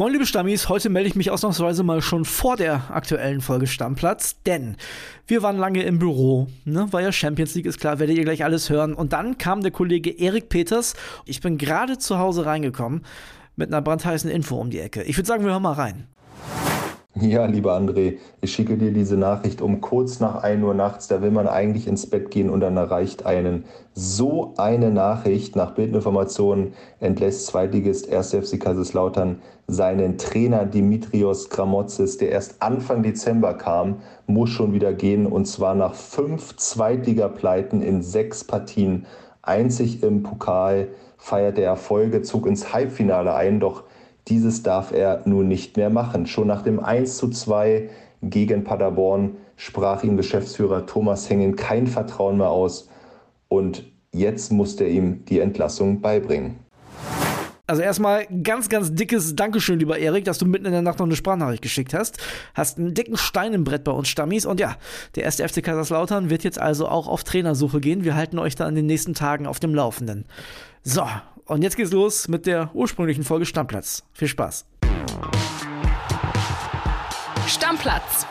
Moin liebe Stammis, heute melde ich mich ausnahmsweise mal schon vor der aktuellen Folge Stammplatz, denn wir waren lange im Büro, ne? war ja Champions League, ist klar, werdet ihr gleich alles hören. Und dann kam der Kollege Erik Peters, ich bin gerade zu Hause reingekommen mit einer brandheißen Info um die Ecke. Ich würde sagen, wir hören mal rein. Ja, lieber André, ich schicke dir diese Nachricht um kurz nach 1 Uhr nachts. Da will man eigentlich ins Bett gehen und dann erreicht einen so eine Nachricht. Nach Bildinformationen entlässt Zweitligist 1. FC Kaiserslautern seinen Trainer Dimitrios Gramotzis, der erst Anfang Dezember kam, muss schon wieder gehen und zwar nach fünf Zweitligapleiten in sechs Partien. Einzig im Pokal feiert er Erfolge, zog ins Halbfinale ein, doch dieses darf er nun nicht mehr machen. Schon nach dem 1 zu 2 gegen Paderborn sprach ihm Geschäftsführer Thomas Hengen kein Vertrauen mehr aus und jetzt musste er ihm die Entlassung beibringen. Also erstmal ganz, ganz dickes Dankeschön, lieber Erik, dass du mitten in der Nacht noch eine Sprachnachricht geschickt hast. Hast einen dicken Stein im Brett bei uns Stammis. Und ja, der erste FC Kaiserslautern wird jetzt also auch auf Trainersuche gehen. Wir halten euch da in den nächsten Tagen auf dem Laufenden. So, und jetzt geht's los mit der ursprünglichen Folge Stammplatz. Viel Spaß. Stammplatz.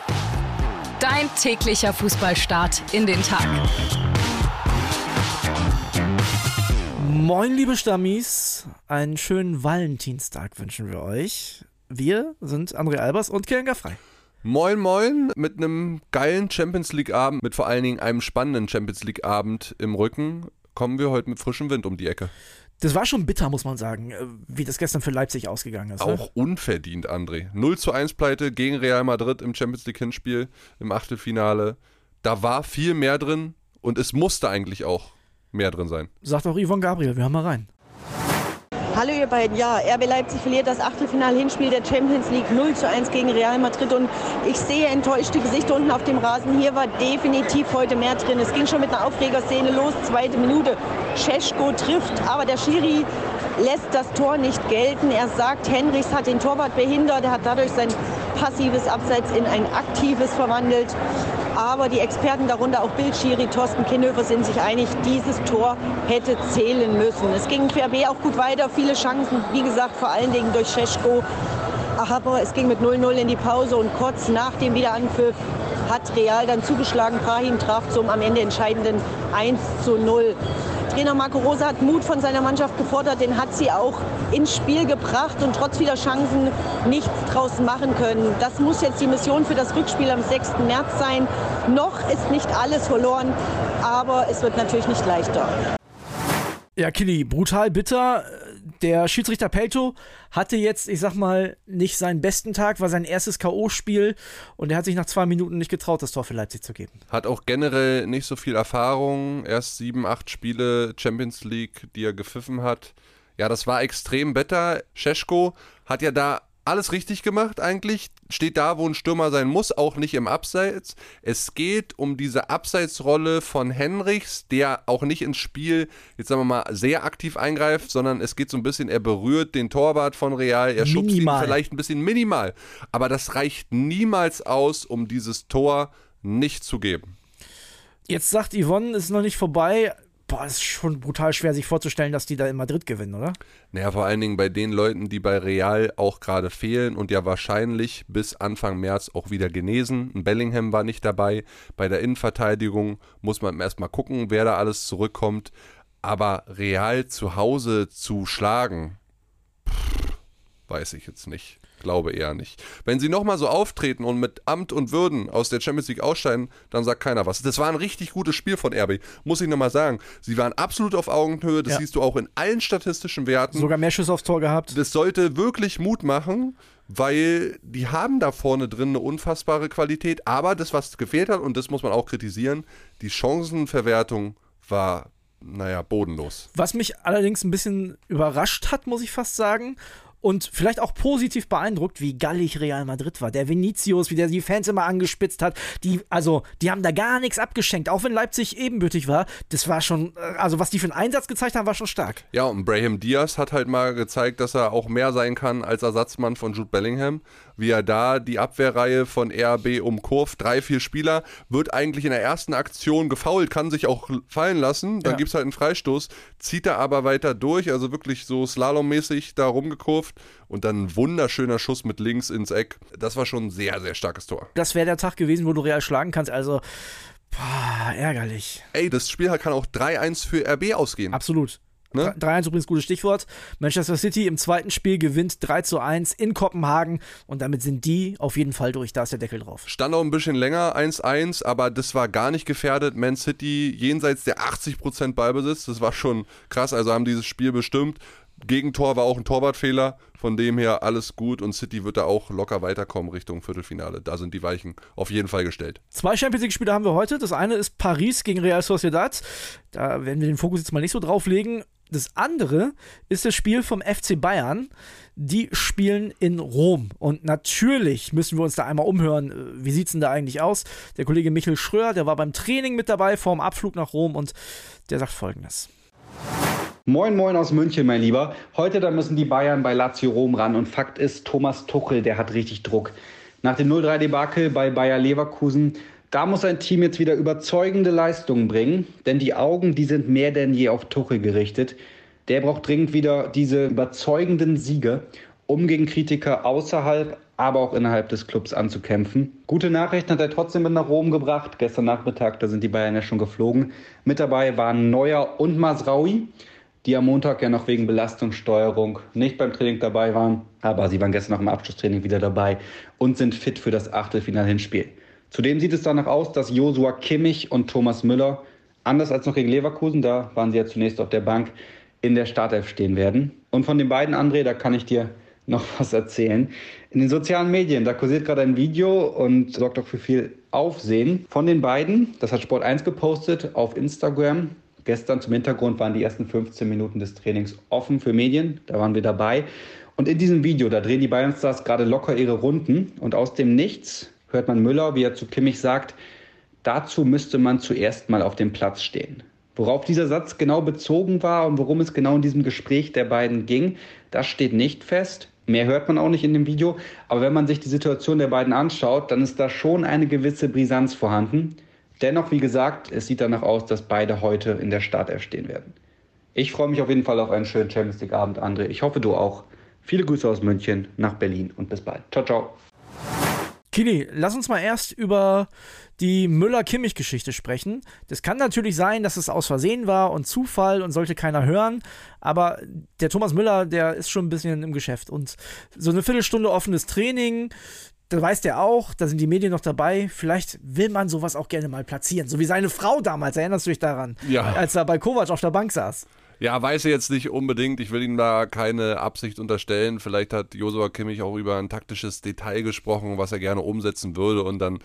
Dein täglicher Fußballstart in den Tag. Moin, liebe Stammis. Einen schönen Valentinstag wünschen wir euch. Wir sind André Albers und Kirenga Frei. Moin Moin mit einem geilen Champions League Abend, mit vor allen Dingen einem spannenden Champions League Abend im Rücken, kommen wir heute mit frischem Wind um die Ecke. Das war schon bitter, muss man sagen, äh, wie das gestern für Leipzig ausgegangen ist. Ne? Auch ne? unverdient, André. 0 zu 1 Pleite gegen Real Madrid im Champions League Hinspiel im Achtelfinale. Da war viel mehr drin und es musste eigentlich auch mehr drin sein. Sagt auch Yvonne Gabriel, wir haben mal rein. Hallo ihr beiden, ja, RB Leipzig verliert das Achtelfinal-Hinspiel der Champions League 0 zu 1 gegen Real Madrid und ich sehe enttäuschte Gesichter unten auf dem Rasen. Hier war definitiv heute mehr drin. Es ging schon mit einer Aufregerszene los, zweite Minute. Cesko trifft, aber der Schiri lässt das Tor nicht gelten. Er sagt, Henrichs hat den Torwart behindert, er hat dadurch sein passives Abseits in ein aktives verwandelt. Aber die Experten, darunter auch Bildschiri, Thorsten Kinnhöfer, sind sich einig, dieses Tor hätte zählen müssen. Es ging für RB auch gut weiter, viele Chancen, wie gesagt, vor allen Dingen durch Scheschko. Aber es ging mit 0-0 in die Pause und kurz nach dem Wiederanpfiff hat Real dann zugeschlagen. Brahim traf zum am Ende entscheidenden 1 zu 0. Trainer Marco Rosa hat Mut von seiner Mannschaft gefordert, den hat sie auch ins Spiel gebracht und trotz vieler Chancen nichts draus machen können. Das muss jetzt die Mission für das Rückspiel am 6. März sein. Noch ist nicht alles verloren, aber es wird natürlich nicht leichter. Ja, Kili, brutal bitter der Schiedsrichter Pelto hatte jetzt, ich sag mal, nicht seinen besten Tag, war sein erstes K.O.-Spiel und er hat sich nach zwei Minuten nicht getraut, das Tor für Leipzig zu geben. Hat auch generell nicht so viel Erfahrung, erst sieben, acht Spiele Champions League, die er gepfiffen hat. Ja, das war extrem bitter. Scheschko hat ja da alles richtig gemacht eigentlich. Steht da, wo ein Stürmer sein muss, auch nicht im Abseits. Es geht um diese Abseitsrolle von Henrichs, der auch nicht ins Spiel, jetzt sagen wir mal, sehr aktiv eingreift, sondern es geht so ein bisschen, er berührt den Torwart von Real, er schubst ihn vielleicht ein bisschen minimal. Aber das reicht niemals aus, um dieses Tor nicht zu geben. Jetzt sagt Yvonne, es ist noch nicht vorbei boah, ist schon brutal schwer, sich vorzustellen, dass die da in Madrid gewinnen, oder? Naja, vor allen Dingen bei den Leuten, die bei Real auch gerade fehlen und ja wahrscheinlich bis Anfang März auch wieder genesen. Bellingham war nicht dabei. Bei der Innenverteidigung muss man erstmal gucken, wer da alles zurückkommt. Aber Real zu Hause zu schlagen, weiß ich jetzt nicht. Glaube eher nicht. Wenn sie nochmal so auftreten und mit Amt und Würden aus der Champions League ausscheiden, dann sagt keiner was. Das war ein richtig gutes Spiel von RB, muss ich nochmal sagen. Sie waren absolut auf Augenhöhe, das ja. siehst du auch in allen statistischen Werten. Sogar mehr Schüsse aufs Tor gehabt. Das sollte wirklich Mut machen, weil die haben da vorne drin eine unfassbare Qualität. Aber das, was gefehlt hat, und das muss man auch kritisieren, die Chancenverwertung war naja, bodenlos. Was mich allerdings ein bisschen überrascht hat, muss ich fast sagen, und vielleicht auch positiv beeindruckt, wie gallig Real Madrid war. Der Vinicius, wie der die Fans immer angespitzt hat. Die, also, die haben da gar nichts abgeschenkt, auch wenn Leipzig ebenbürtig war. Das war schon, äh, also was die für einen Einsatz gezeigt haben, war schon stark. Ja, und Brahim Diaz hat halt mal gezeigt, dass er auch mehr sein kann als Ersatzmann von Jude Bellingham wie er da die Abwehrreihe von RB umkurvt. Drei, vier Spieler, wird eigentlich in der ersten Aktion gefault, kann sich auch fallen lassen. Dann ja. gibt es halt einen Freistoß, zieht er aber weiter durch, also wirklich so slalommäßig da rumgekurvt und dann ein wunderschöner Schuss mit links ins Eck. Das war schon ein sehr, sehr starkes Tor. Das wäre der Tag gewesen, wo du Real schlagen kannst. Also, boah, ärgerlich. Ey, das Spiel kann auch 3-1 für RB ausgehen. Absolut. Ne? 3-1 übrigens gutes Stichwort. Manchester City im zweiten Spiel gewinnt 3 zu 1 in Kopenhagen und damit sind die auf jeden Fall durch. Da ist der Deckel drauf. Stand auch ein bisschen länger, 1-1, aber das war gar nicht gefährdet. Man City jenseits der 80% Ballbesitz, das war schon krass. Also haben dieses Spiel bestimmt. Gegentor war auch ein Torwartfehler. Von dem her alles gut und City wird da auch locker weiterkommen Richtung Viertelfinale. Da sind die Weichen auf jeden Fall gestellt. Zwei Champions League-Spiele haben wir heute. Das eine ist Paris gegen Real Sociedad. Da werden wir den Fokus jetzt mal nicht so drauf legen. Das andere ist das Spiel vom FC Bayern. Die spielen in Rom. Und natürlich müssen wir uns da einmal umhören. Äh, wie sieht es denn da eigentlich aus? Der Kollege Michel Schröer, der war beim Training mit dabei vorm Abflug nach Rom und der sagt folgendes. Moin, moin aus München, mein Lieber. Heute da müssen die Bayern bei Lazio Rom ran und Fakt ist, Thomas Tuchel, der hat richtig Druck. Nach dem 0-3-Debakel bei Bayer Leverkusen da muss ein Team jetzt wieder überzeugende Leistungen bringen, denn die Augen, die sind mehr denn je auf Tuchel gerichtet. Der braucht dringend wieder diese überzeugenden Siege, um gegen Kritiker außerhalb, aber auch innerhalb des Clubs anzukämpfen. Gute Nachrichten hat er trotzdem mit nach Rom gebracht. Gestern Nachmittag, da sind die Bayern ja schon geflogen. Mit dabei waren Neuer und Masraui, die am Montag ja noch wegen Belastungssteuerung nicht beim Training dabei waren. Aber sie waren gestern noch im Abschlusstraining wieder dabei und sind fit für das Achtelfinal-Hinspiel. Zudem sieht es danach aus, dass Josua Kimmich und Thomas Müller, anders als noch gegen Leverkusen, da waren sie ja zunächst auf der Bank, in der Startelf stehen werden. Und von den beiden, André, da kann ich dir noch was erzählen. In den sozialen Medien, da kursiert gerade ein Video und sorgt auch für viel Aufsehen von den beiden. Das hat Sport 1 gepostet auf Instagram. Gestern zum Hintergrund waren die ersten 15 Minuten des Trainings offen für Medien. Da waren wir dabei. Und in diesem Video, da drehen die Bayern-Stars gerade locker ihre Runden. Und aus dem Nichts hört man Müller, wie er zu Kimmich sagt, dazu müsste man zuerst mal auf dem Platz stehen. Worauf dieser Satz genau bezogen war und worum es genau in diesem Gespräch der beiden ging, das steht nicht fest. Mehr hört man auch nicht in dem Video. Aber wenn man sich die Situation der beiden anschaut, dann ist da schon eine gewisse Brisanz vorhanden. Dennoch, wie gesagt, es sieht danach aus, dass beide heute in der Startelf stehen werden. Ich freue mich auf jeden Fall auf einen schönen Champions League Abend, André. Ich hoffe, du auch. Viele Grüße aus München nach Berlin und bis bald. Ciao, ciao. Kini, lass uns mal erst über die Müller-Kimmich-Geschichte sprechen. Das kann natürlich sein, dass es aus Versehen war und Zufall und sollte keiner hören, aber der Thomas Müller, der ist schon ein bisschen im Geschäft und so eine Viertelstunde offenes Training, da weiß der auch, da sind die Medien noch dabei. Vielleicht will man sowas auch gerne mal platzieren. So wie seine Frau damals, erinnerst du dich daran? Ja. Als er bei Kovac auf der Bank saß. Ja, weiß er jetzt nicht unbedingt. Ich will ihm da keine Absicht unterstellen. Vielleicht hat Josua Kimmich auch über ein taktisches Detail gesprochen, was er gerne umsetzen würde und dann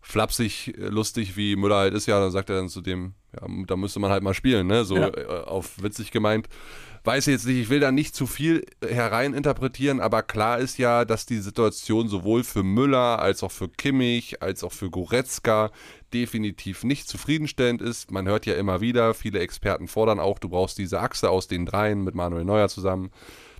flapsig, lustig wie Müller halt ist, ja, dann sagt er dann zu dem, ja, da müsste man halt mal spielen, ne? So ja. Äh, auf witzig gemeint. Weiß ich jetzt nicht, ich will da nicht zu viel hereininterpretieren, aber klar ist ja, dass die Situation sowohl für Müller als auch für Kimmich, als auch für Goretzka definitiv nicht zufriedenstellend ist. Man hört ja immer wieder, viele Experten fordern auch, du brauchst diese Achse aus den dreien mit Manuel Neuer zusammen.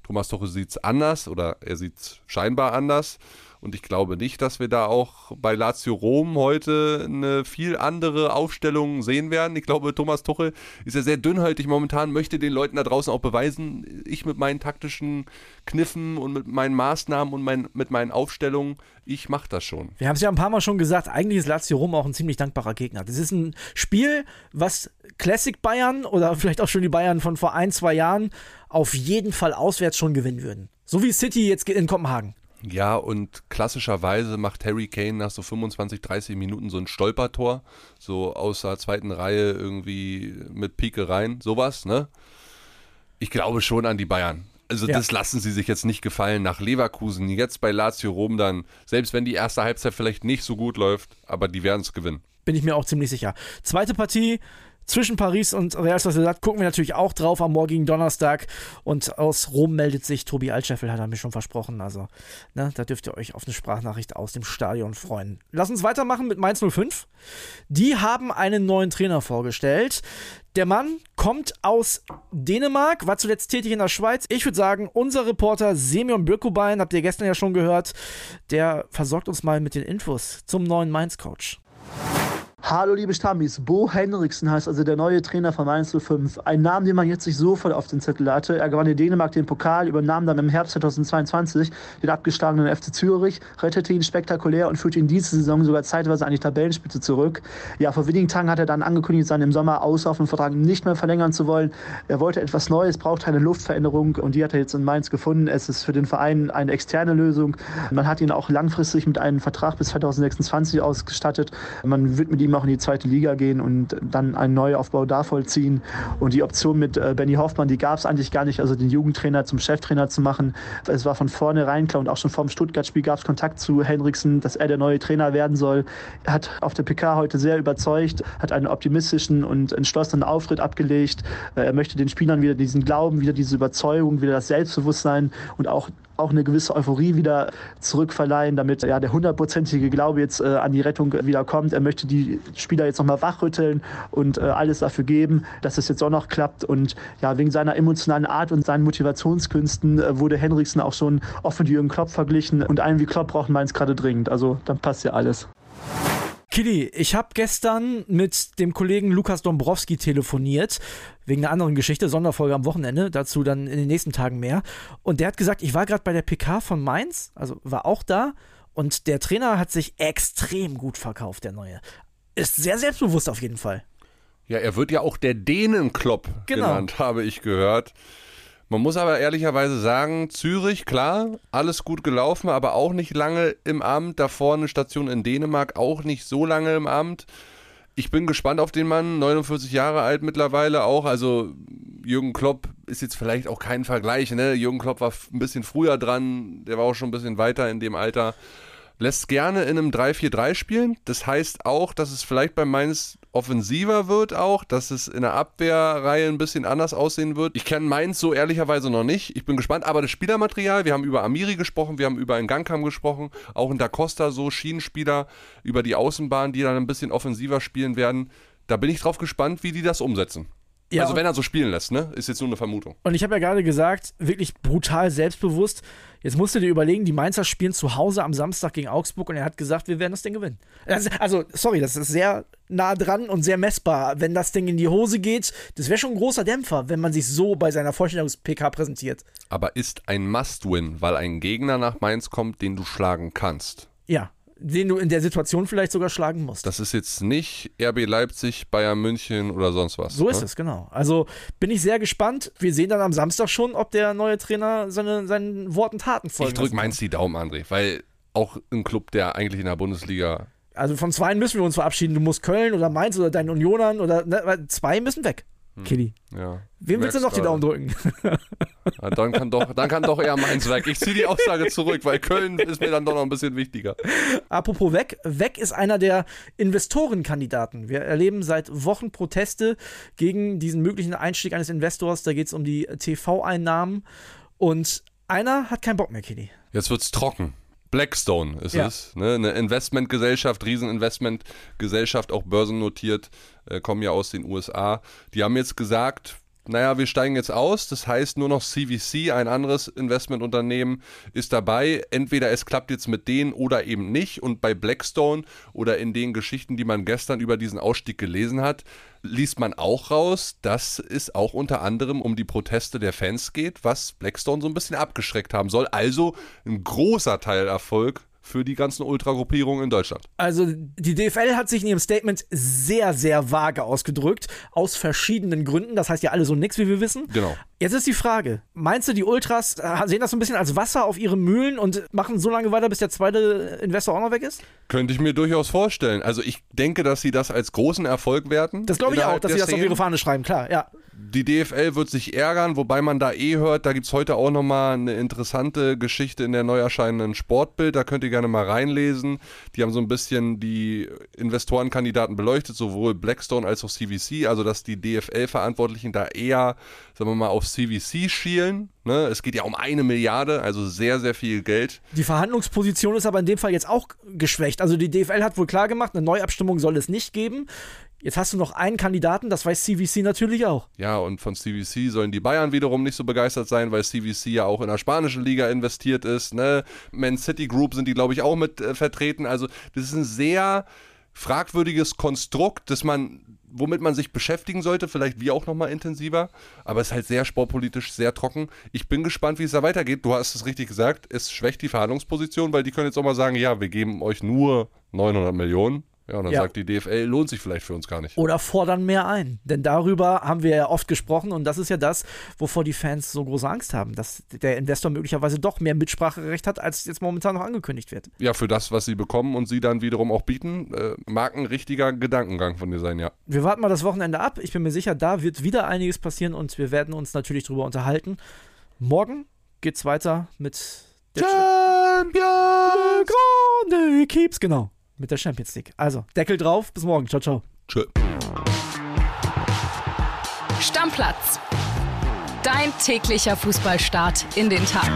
Thomas Tuchel sieht es anders oder er sieht es scheinbar anders. Und ich glaube nicht, dass wir da auch bei Lazio Rom heute eine viel andere Aufstellung sehen werden. Ich glaube, Thomas Tuchel ist ja sehr dünnhäutig momentan, möchte den Leuten da draußen auch beweisen, ich mit meinen taktischen Kniffen und mit meinen Maßnahmen und mein, mit meinen Aufstellungen, ich mache das schon. Wir haben es ja ein paar Mal schon gesagt, eigentlich ist Lazio Rom auch ein ziemlich dankbarer Gegner. Das ist ein Spiel, was Classic Bayern oder vielleicht auch schon die Bayern von vor ein, zwei Jahren auf jeden Fall auswärts schon gewinnen würden. So wie City jetzt in Kopenhagen. Ja, und klassischerweise macht Harry Kane nach so 25, 30 Minuten so ein Stolpertor, so aus der zweiten Reihe irgendwie mit Pike rein, sowas, ne? Ich glaube schon an die Bayern. Also ja. das lassen sie sich jetzt nicht gefallen nach Leverkusen, jetzt bei Lazio Rom dann, selbst wenn die erste Halbzeit vielleicht nicht so gut läuft, aber die werden es gewinnen. Bin ich mir auch ziemlich sicher. Zweite Partie, zwischen Paris und Real Sociedad gucken wir natürlich auch drauf am morgigen Donnerstag. Und aus Rom meldet sich Tobi Altscheffel, hat er mir schon versprochen. Also, ne, da dürft ihr euch auf eine Sprachnachricht aus dem Stadion freuen. Lass uns weitermachen mit Mainz 05. Die haben einen neuen Trainer vorgestellt. Der Mann kommt aus Dänemark, war zuletzt tätig in der Schweiz. Ich würde sagen, unser Reporter Semyon Birkubein, habt ihr gestern ja schon gehört, der versorgt uns mal mit den Infos zum neuen Mainz-Coach. Hallo liebe Stammis, Bo Henriksen heißt also der neue Trainer von Mainz 05. Ein Name, den man jetzt nicht sofort auf den Zettel hatte. Er gewann in Dänemark den Pokal, übernahm dann im Herbst 2022 den abgeschlagenen FC Zürich, rettete ihn spektakulär und führte ihn diese Saison sogar zeitweise an die Tabellenspitze zurück. Ja, vor wenigen Tagen hat er dann angekündigt, seinen im Sommer auslaufenden Vertrag nicht mehr verlängern zu wollen. Er wollte etwas Neues, braucht eine Luftveränderung und die hat er jetzt in Mainz gefunden. Es ist für den Verein eine externe Lösung. Man hat ihn auch langfristig mit einem Vertrag bis 2026 ausgestattet. Man wird mit ihm auch in die zweite Liga gehen und dann einen Neuaufbau da vollziehen. Und die Option mit äh, Benny Hoffmann, die gab es eigentlich gar nicht, also den Jugendtrainer zum Cheftrainer zu machen. Es war von vornherein klar und auch schon vor dem Stuttgart-Spiel gab es Kontakt zu Henriksen, dass er der neue Trainer werden soll. Er hat auf der PK heute sehr überzeugt, hat einen optimistischen und entschlossenen Auftritt abgelegt. Äh, er möchte den Spielern wieder diesen Glauben, wieder diese Überzeugung, wieder das Selbstbewusstsein und auch auch eine gewisse Euphorie wieder zurückverleihen, damit ja der hundertprozentige Glaube jetzt äh, an die Rettung wieder kommt. Er möchte die Spieler jetzt nochmal wachrütteln und äh, alles dafür geben, dass es jetzt auch noch klappt. Und ja, wegen seiner emotionalen Art und seinen Motivationskünsten äh, wurde Henriksen auch schon oft mit Jürgen Klopp verglichen. Und einen wie Klopp braucht Mainz gerade dringend. Also dann passt ja alles. Kili, ich habe gestern mit dem Kollegen Lukas Dombrowski telefoniert, wegen einer anderen Geschichte, Sonderfolge am Wochenende, dazu dann in den nächsten Tagen mehr. Und der hat gesagt, ich war gerade bei der PK von Mainz, also war auch da, und der Trainer hat sich extrem gut verkauft, der neue. Ist sehr selbstbewusst auf jeden Fall. Ja, er wird ja auch der Dänenklopp genau. genannt, habe ich gehört. Man muss aber ehrlicherweise sagen, Zürich, klar, alles gut gelaufen, aber auch nicht lange im Amt. Davor eine Station in Dänemark, auch nicht so lange im Amt. Ich bin gespannt auf den Mann, 49 Jahre alt mittlerweile auch. Also Jürgen Klopp ist jetzt vielleicht auch kein Vergleich. Ne? Jürgen Klopp war ein bisschen früher dran, der war auch schon ein bisschen weiter in dem Alter lässt gerne in einem 3-4-3 spielen. Das heißt auch, dass es vielleicht bei Mainz offensiver wird auch, dass es in der Abwehrreihe ein bisschen anders aussehen wird. Ich kenne Mainz so ehrlicherweise noch nicht. Ich bin gespannt, aber das Spielermaterial, wir haben über Amiri gesprochen, wir haben über Ngangkam gesprochen, auch in Da Costa so Schienenspieler über die Außenbahn, die dann ein bisschen offensiver spielen werden. Da bin ich drauf gespannt, wie die das umsetzen. Ja, also wenn er so spielen lässt, ne? Ist jetzt nur eine Vermutung. Und ich habe ja gerade gesagt, wirklich brutal selbstbewusst. Jetzt musst du dir überlegen, die Mainzer spielen zu Hause am Samstag gegen Augsburg und er hat gesagt, wir werden das Ding gewinnen. Also, sorry, das ist sehr nah dran und sehr messbar. Wenn das Ding in die Hose geht, das wäre schon ein großer Dämpfer, wenn man sich so bei seiner Vorstellungs-PK präsentiert. Aber ist ein Must-Win, weil ein Gegner nach Mainz kommt, den du schlagen kannst. Ja, den du in der Situation vielleicht sogar schlagen musst. Das ist jetzt nicht RB Leipzig, Bayern München oder sonst was. So ne? ist es, genau. Also bin ich sehr gespannt. Wir sehen dann am Samstag schon, ob der neue Trainer seine, seinen Worten Taten folgt. Ich drücke meins die Daumen, André, weil auch ein Club, der eigentlich in der Bundesliga. Also von zwei müssen wir uns verabschieden. Du musst Köln oder Mainz oder deinen Unionern oder ne, zwei müssen weg. Hm. Kitty. Ja. Wem willst du noch die Daumen drücken? Ja, dann, kann doch, dann kann doch eher Mainz weg. Ich ziehe die Aussage zurück, weil Köln ist mir dann doch noch ein bisschen wichtiger. Apropos weg. Weg ist einer der Investorenkandidaten. Wir erleben seit Wochen Proteste gegen diesen möglichen Einstieg eines Investors. Da geht es um die TV-Einnahmen. Und einer hat keinen Bock mehr, Kitty. Jetzt wird es trocken. Blackstone ist ja. es. Ne? Eine Investmentgesellschaft, Rieseninvestmentgesellschaft, auch börsennotiert, äh, kommen ja aus den USA. Die haben jetzt gesagt, naja, wir steigen jetzt aus. Das heißt, nur noch CVC, ein anderes Investmentunternehmen, ist dabei. Entweder es klappt jetzt mit denen oder eben nicht. Und bei Blackstone oder in den Geschichten, die man gestern über diesen Ausstieg gelesen hat, liest man auch raus, dass es auch unter anderem um die Proteste der Fans geht, was Blackstone so ein bisschen abgeschreckt haben soll. Also ein großer Teilerfolg für die ganzen Ultragruppierungen in Deutschland. Also die DFL hat sich in ihrem Statement sehr, sehr vage ausgedrückt, aus verschiedenen Gründen. Das heißt ja alle so nix, wie wir wissen. Genau. Jetzt ist die Frage, meinst du, die Ultras äh, sehen das so ein bisschen als Wasser auf ihre Mühlen und machen so lange weiter, bis der zweite Investor auch noch weg ist? Könnte ich mir durchaus vorstellen. Also ich denke, dass sie das als großen Erfolg werten. Das glaube ich auch, dass sie das auf ihre Fahne schreiben, klar, ja. Die DFL wird sich ärgern, wobei man da eh hört, da gibt es heute auch nochmal eine interessante Geschichte in der neu erscheinenden Sportbild, da könnt ihr gerne mal reinlesen. Die haben so ein bisschen die Investorenkandidaten beleuchtet, sowohl Blackstone als auch CVC, also dass die DFL-Verantwortlichen da eher, sagen wir mal, auf CVC schielen. Ne? Es geht ja um eine Milliarde, also sehr, sehr viel Geld. Die Verhandlungsposition ist aber in dem Fall jetzt auch geschwächt. Also die DFL hat wohl klar gemacht, eine Neuabstimmung soll es nicht geben. Jetzt hast du noch einen Kandidaten, das weiß CVC natürlich auch. Ja, und von CVC sollen die Bayern wiederum nicht so begeistert sein, weil CVC ja auch in der spanischen Liga investiert ist. Ne? Man City Group sind die, glaube ich, auch mit äh, vertreten. Also, das ist ein sehr fragwürdiges Konstrukt, das man womit man sich beschäftigen sollte, vielleicht wie auch nochmal intensiver, aber es ist halt sehr sportpolitisch, sehr trocken. Ich bin gespannt, wie es da weitergeht. Du hast es richtig gesagt, es schwächt die Verhandlungsposition, weil die können jetzt auch mal sagen, ja, wir geben euch nur 900 Millionen ja, und dann ja. sagt die DFL, lohnt sich vielleicht für uns gar nicht. Oder fordern mehr ein. Denn darüber haben wir ja oft gesprochen und das ist ja das, wovor die Fans so große Angst haben, dass der Investor möglicherweise doch mehr Mitspracherecht hat, als jetzt momentan noch angekündigt wird. Ja, für das, was sie bekommen und sie dann wiederum auch bieten, äh, mag ein richtiger Gedankengang von dir sein, ja. Wir warten mal das Wochenende ab. Ich bin mir sicher, da wird wieder einiges passieren und wir werden uns natürlich darüber unterhalten. Morgen geht's weiter mit der Champions Keeps, genau mit der Champions League. Also, Deckel drauf, bis morgen. Ciao, ciao. Tschö. Stammplatz. Dein täglicher Fußballstart in den Tag.